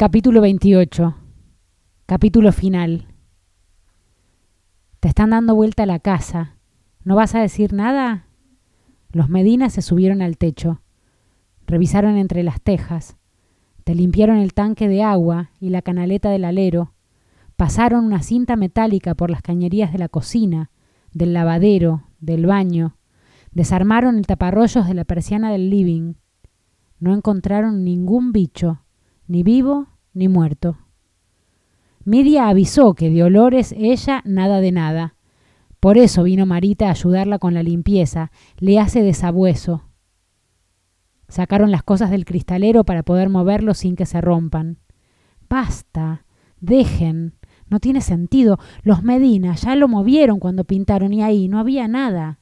Capítulo 28. Capítulo final. Te están dando vuelta a la casa. ¿No vas a decir nada? Los Medina se subieron al techo. Revisaron entre las tejas. Te limpiaron el tanque de agua y la canaleta del alero. Pasaron una cinta metálica por las cañerías de la cocina, del lavadero, del baño. Desarmaron el taparrollos de la persiana del living. No encontraron ningún bicho, ni vivo ni muerto. Midia avisó que de olores ella nada de nada. Por eso vino Marita a ayudarla con la limpieza, le hace desabueso. Sacaron las cosas del cristalero para poder moverlo sin que se rompan. Basta, dejen, no tiene sentido. Los Medina ya lo movieron cuando pintaron y ahí no había nada.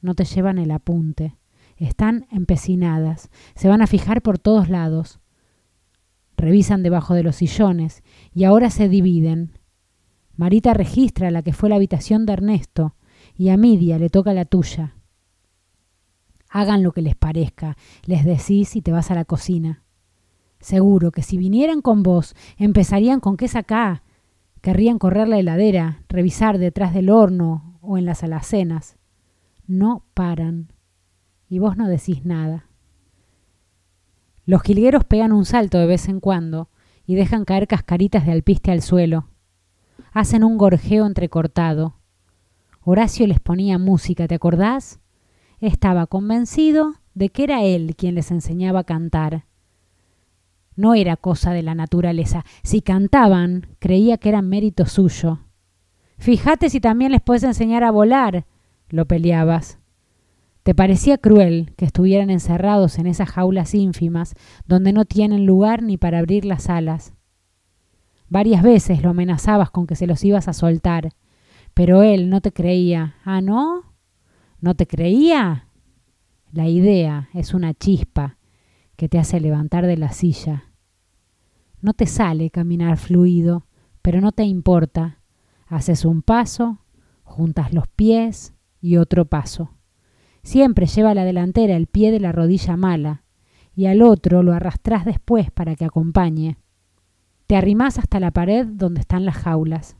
No te llevan el apunte. Están empecinadas. Se van a fijar por todos lados. Revisan debajo de los sillones y ahora se dividen. Marita registra la que fue la habitación de Ernesto y a Midia le toca la tuya. Hagan lo que les parezca, les decís y te vas a la cocina. Seguro que si vinieran con vos, empezarían con qué acá. Querrían correr la heladera, revisar detrás del horno o en las alacenas. No paran. Y vos no decís nada. Los jilgueros pegan un salto de vez en cuando y dejan caer cascaritas de alpiste al suelo. Hacen un gorjeo entrecortado. Horacio les ponía música, ¿te acordás? Estaba convencido de que era él quien les enseñaba a cantar. No era cosa de la naturaleza. Si cantaban, creía que era mérito suyo. Fíjate si también les puedes enseñar a volar, lo peleabas. ¿Te parecía cruel que estuvieran encerrados en esas jaulas ínfimas donde no tienen lugar ni para abrir las alas? Varias veces lo amenazabas con que se los ibas a soltar, pero él no te creía. ¿Ah, no? ¿No te creía? La idea es una chispa que te hace levantar de la silla. No te sale caminar fluido, pero no te importa. Haces un paso, juntas los pies y otro paso. Siempre lleva a la delantera el pie de la rodilla mala y al otro lo arrastrás después para que acompañe. Te arrimás hasta la pared donde están las jaulas.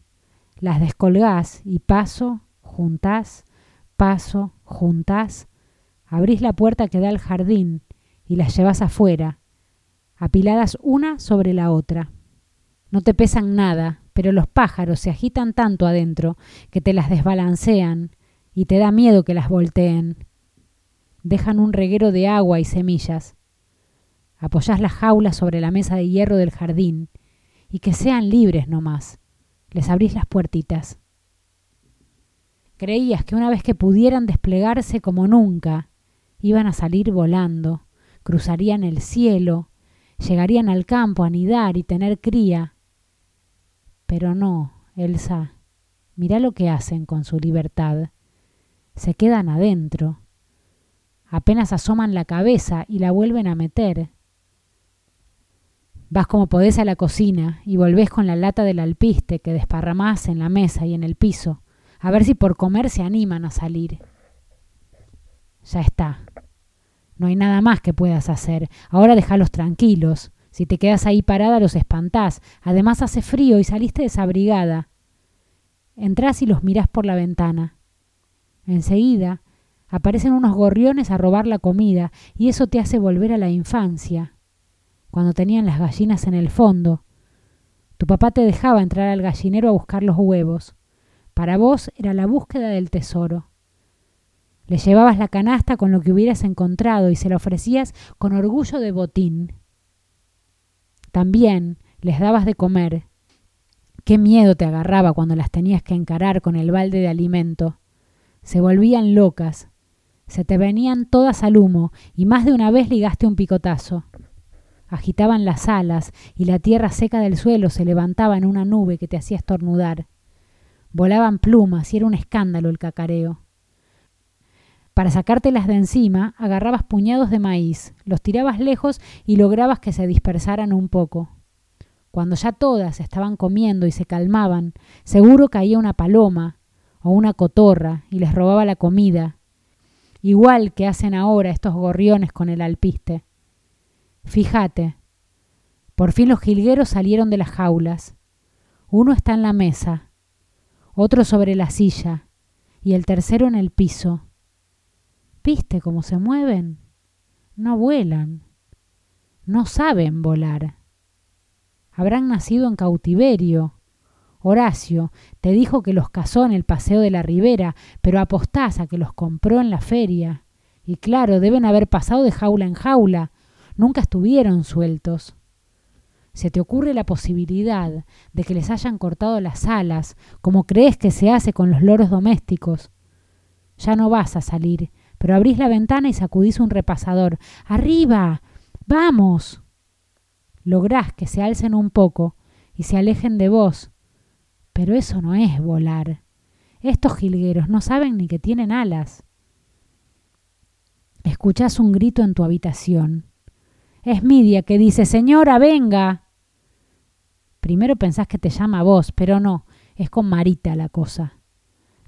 Las descolgás y paso, juntás, paso, juntás. Abrís la puerta que da al jardín y las llevas afuera, apiladas una sobre la otra. No te pesan nada, pero los pájaros se agitan tanto adentro que te las desbalancean y te da miedo que las volteen dejan un reguero de agua y semillas. Apoyás las jaulas sobre la mesa de hierro del jardín y que sean libres no más. Les abrís las puertitas. Creías que una vez que pudieran desplegarse como nunca, iban a salir volando, cruzarían el cielo, llegarían al campo a anidar y tener cría. Pero no, Elsa, mirá lo que hacen con su libertad. Se quedan adentro Apenas asoman la cabeza y la vuelven a meter. Vas como podés a la cocina y volvés con la lata del alpiste que desparramás en la mesa y en el piso, a ver si por comer se animan a salir. Ya está. No hay nada más que puedas hacer. Ahora déjalos tranquilos. Si te quedas ahí parada los espantás. Además hace frío y saliste desabrigada. Entrás y los mirás por la ventana. Enseguida Aparecen unos gorriones a robar la comida y eso te hace volver a la infancia, cuando tenían las gallinas en el fondo. Tu papá te dejaba entrar al gallinero a buscar los huevos. Para vos era la búsqueda del tesoro. Le llevabas la canasta con lo que hubieras encontrado y se la ofrecías con orgullo de botín. También les dabas de comer. Qué miedo te agarraba cuando las tenías que encarar con el balde de alimento. Se volvían locas, se te venían todas al humo y más de una vez ligaste un picotazo. Agitaban las alas y la tierra seca del suelo se levantaba en una nube que te hacía estornudar. Volaban plumas y era un escándalo el cacareo. Para sacártelas de encima, agarrabas puñados de maíz, los tirabas lejos y lograbas que se dispersaran un poco. Cuando ya todas estaban comiendo y se calmaban, seguro caía una paloma o una cotorra y les robaba la comida, igual que hacen ahora estos gorriones con el alpiste. Fíjate, Por fin los jilgueros salieron de las jaulas. Uno está en la mesa, otro sobre la silla y el tercero en el piso. ¿Viste cómo se mueven? No vuelan. No saben volar. Habrán nacido en cautiverio. Horacio te dijo que los cazó en el paseo de la ribera, pero apostás a que los compró en la feria. Y claro, deben haber pasado de jaula en jaula. Nunca estuvieron sueltos. ¿Se te ocurre la posibilidad de que les hayan cortado las alas, como crees que se hace con los loros domésticos? Ya no vas a salir, pero abrís la ventana y sacudís un repasador. ¡Arriba! ¡Vamos! Lográs que se alcen un poco y se alejen de vos. Pero eso no es volar. Estos jilgueros no saben ni que tienen alas. Escuchás un grito en tu habitación. Es Midia que dice, Señora, venga. Primero pensás que te llama a vos, pero no, es con Marita la cosa.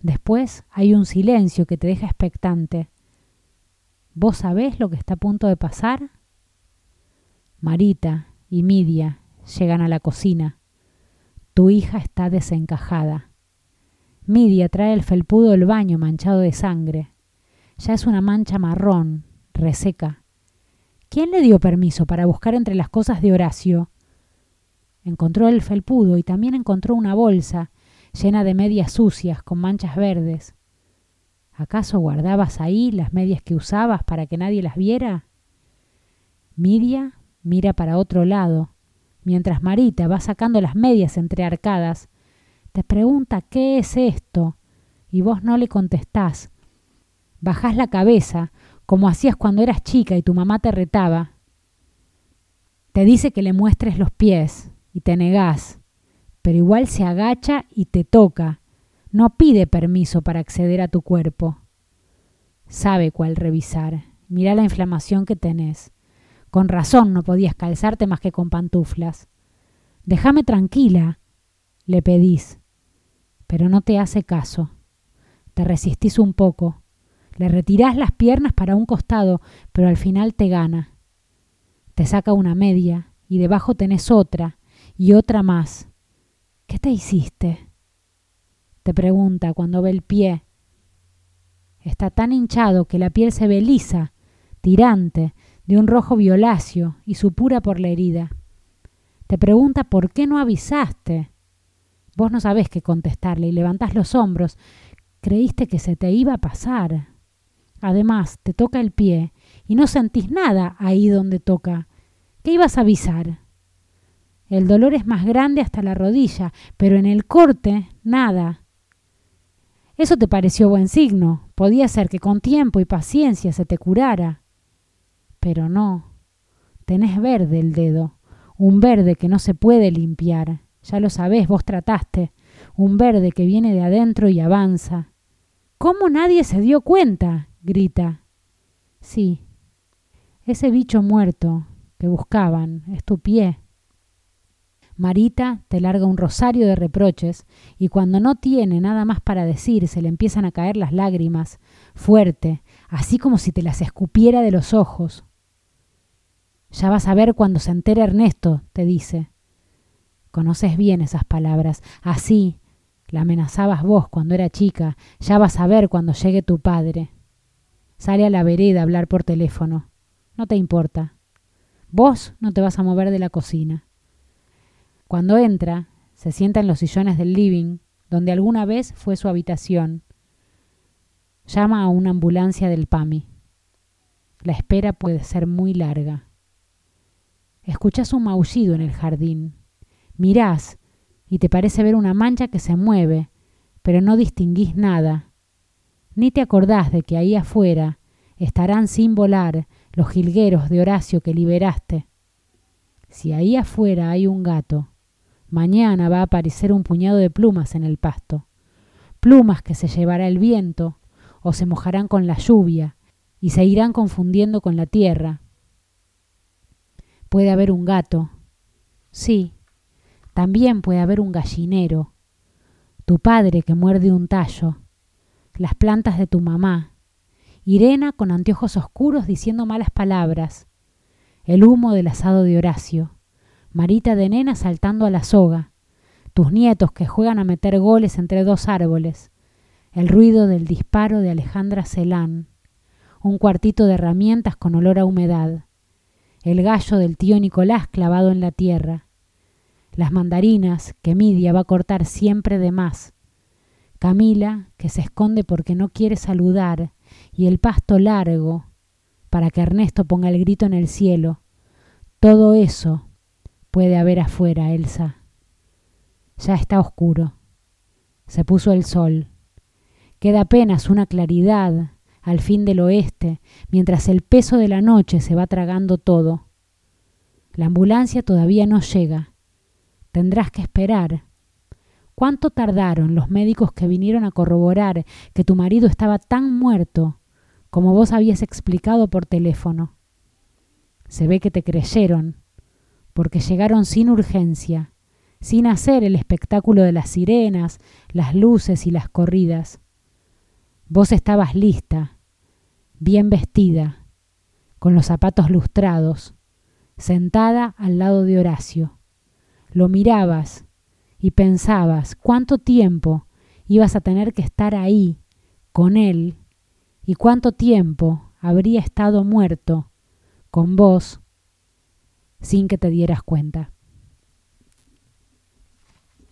Después hay un silencio que te deja expectante. ¿Vos sabés lo que está a punto de pasar? Marita y Midia llegan a la cocina. Tu hija está desencajada. Midia trae el felpudo del baño manchado de sangre. Ya es una mancha marrón, reseca. ¿Quién le dio permiso para buscar entre las cosas de Horacio? Encontró el felpudo y también encontró una bolsa llena de medias sucias con manchas verdes. ¿Acaso guardabas ahí las medias que usabas para que nadie las viera? Miria mira para otro lado, mientras Marita va sacando las medias entre arcadas. Te pregunta qué es esto y vos no le contestás. Bajás la cabeza, como hacías cuando eras chica y tu mamá te retaba. Te dice que le muestres los pies, y te negás, pero igual se agacha y te toca. No pide permiso para acceder a tu cuerpo. Sabe cuál revisar. Mira la inflamación que tenés. Con razón no podías calzarte más que con pantuflas. Déjame tranquila, le pedís. Pero no te hace caso. Te resistís un poco. Le retirás las piernas para un costado, pero al final te gana. Te saca una media y debajo tenés otra, y otra más. ¿Qué te hiciste? Te pregunta cuando ve el pie. Está tan hinchado que la piel se ve lisa, tirante, de un rojo violáceo y supura por la herida. Te pregunta por qué no avisaste. Vos no sabés qué contestarle y levantás los hombros. Creíste que se te iba a pasar. Además, te toca el pie y no sentís nada ahí donde toca. ¿Qué ibas a avisar? El dolor es más grande hasta la rodilla, pero en el corte nada. Eso te pareció buen signo. Podía ser que con tiempo y paciencia se te curara. Pero no. Tenés verde el dedo, un verde que no se puede limpiar. Ya lo sabés, vos trataste. Un verde que viene de adentro y avanza. ¿Cómo nadie se dio cuenta? grita. Sí. Ese bicho muerto que buscaban es tu pie. Marita te larga un rosario de reproches y cuando no tiene nada más para decir se le empiezan a caer las lágrimas, fuerte, así como si te las escupiera de los ojos. Ya vas a ver cuando se entere Ernesto, te dice. Conoces bien esas palabras. Así la amenazabas vos cuando era chica. Ya vas a ver cuando llegue tu padre. Sale a la vereda a hablar por teléfono. No te importa. Vos no te vas a mover de la cocina. Cuando entra, se sienta en los sillones del living, donde alguna vez fue su habitación. Llama a una ambulancia del PAMI. La espera puede ser muy larga. Escuchas un maullido en el jardín. Mirás y te parece ver una mancha que se mueve, pero no distinguís nada. Ni te acordás de que ahí afuera estarán sin volar los jilgueros de Horacio que liberaste. Si ahí afuera hay un gato, Mañana va a aparecer un puñado de plumas en el pasto, plumas que se llevará el viento o se mojarán con la lluvia y se irán confundiendo con la tierra. Puede haber un gato, sí, también puede haber un gallinero, tu padre que muerde un tallo, las plantas de tu mamá, Irena con anteojos oscuros diciendo malas palabras, el humo del asado de Horacio, Marita de nena saltando a la soga, tus nietos que juegan a meter goles entre dos árboles, el ruido del disparo de Alejandra Celán, un cuartito de herramientas con olor a humedad, el gallo del tío Nicolás clavado en la tierra, las mandarinas que Midia va a cortar siempre de más, Camila que se esconde porque no quiere saludar y el pasto largo para que Ernesto ponga el grito en el cielo. Todo eso puede haber afuera, Elsa. Ya está oscuro. Se puso el sol. Queda apenas una claridad al fin del oeste, mientras el peso de la noche se va tragando todo. La ambulancia todavía no llega. Tendrás que esperar. ¿Cuánto tardaron los médicos que vinieron a corroborar que tu marido estaba tan muerto como vos habías explicado por teléfono? Se ve que te creyeron, porque llegaron sin urgencia, sin hacer el espectáculo de las sirenas, las luces y las corridas. Vos estabas lista, bien vestida, con los zapatos lustrados, sentada al lado de Horacio. Lo mirabas y pensabas cuánto tiempo ibas a tener que estar ahí, con él, y cuánto tiempo habría estado muerto, con vos, sin que te dieras cuenta.